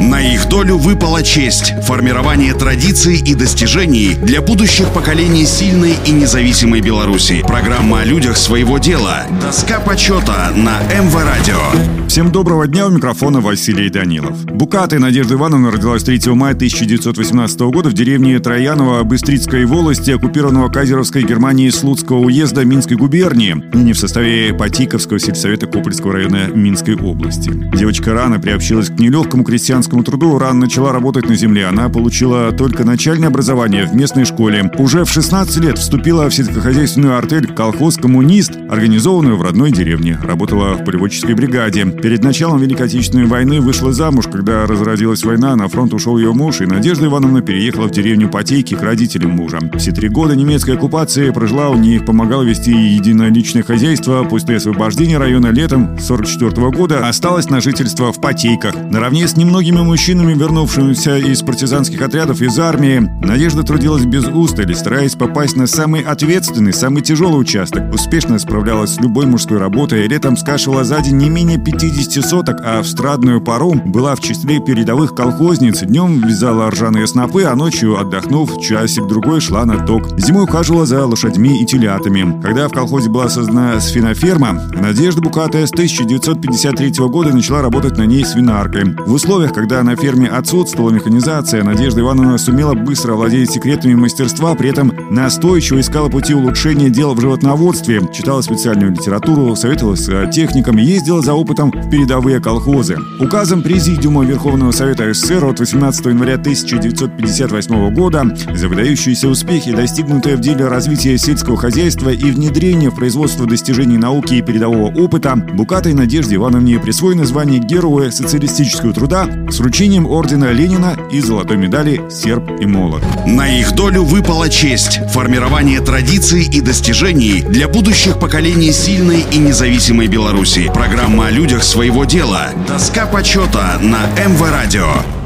На их долю выпала честь – формирование традиций и достижений для будущих поколений сильной и независимой Беларуси. Программа о людях своего дела. Доска почета на МВ Радио. Всем доброго дня, у микрофона Василий Данилов. Букаты Надежда Ивановна родилась 3 мая 1918 года в деревне Троянова Быстрицкой волости, оккупированного Казеровской Германией Слуцкого уезда Минской губернии, ныне в составе Патиковского сельсовета Копольского района Минской области. Девочка рано приобщилась к нелегкому крестьянскому труду, рано начала работать на земле. Она получила только начальное образование в местной школе. Уже в 16 лет вступила в сельскохозяйственную артель «Колхоз Коммунист», организованную в родной деревне. Работала в полеводческой бригаде. Перед началом Великой Отечественной войны вышла замуж. Когда разразилась война, на фронт ушел ее муж, и Надежда Ивановна переехала в деревню Потейки к родителям мужа. Все три года немецкой оккупации прожила у них, помогала вести единоличное хозяйство. После освобождения района летом 44 года осталась на жительство в Потейках. Наравне с немногими мужчинами, вернувшимися из партизанских отрядов из армии, Надежда трудилась без устали, стараясь попасть на самый ответственный, самый тяжелый участок. Успешно справлялась с любой мужской работой, летом скашивала за день не менее 50 50 соток, а в страдную пару была в числе передовых колхозниц. Днем вязала ржаные снопы, а ночью, отдохнув, часик-другой шла на ток. Зимой ухаживала за лошадьми и телятами. Когда в колхозе была создана свиноферма, Надежда Букатая с 1953 года начала работать на ней свинаркой. В условиях, когда на ферме отсутствовала механизация, Надежда Ивановна сумела быстро владеть секретами мастерства, при этом настойчиво искала пути улучшения дел в животноводстве, читала специальную литературу, советовалась с техниками, ездила за опытом в передовые колхозы. Указом Президиума Верховного Совета СССР от 18 января 1958 года за выдающиеся успехи, достигнутые в деле развития сельского хозяйства и внедрения в производство достижений науки и передового опыта, Букатой Надежде Ивановне присвоено звание Героя социалистического труда с вручением ордена Ленина и золотой медали «Серб и молот». На их долю выпала честь – формирование традиций и достижений для будущих поколений сильной и независимой Беларуси. Программа о людях своего дела. Доска почета на МВ Радио.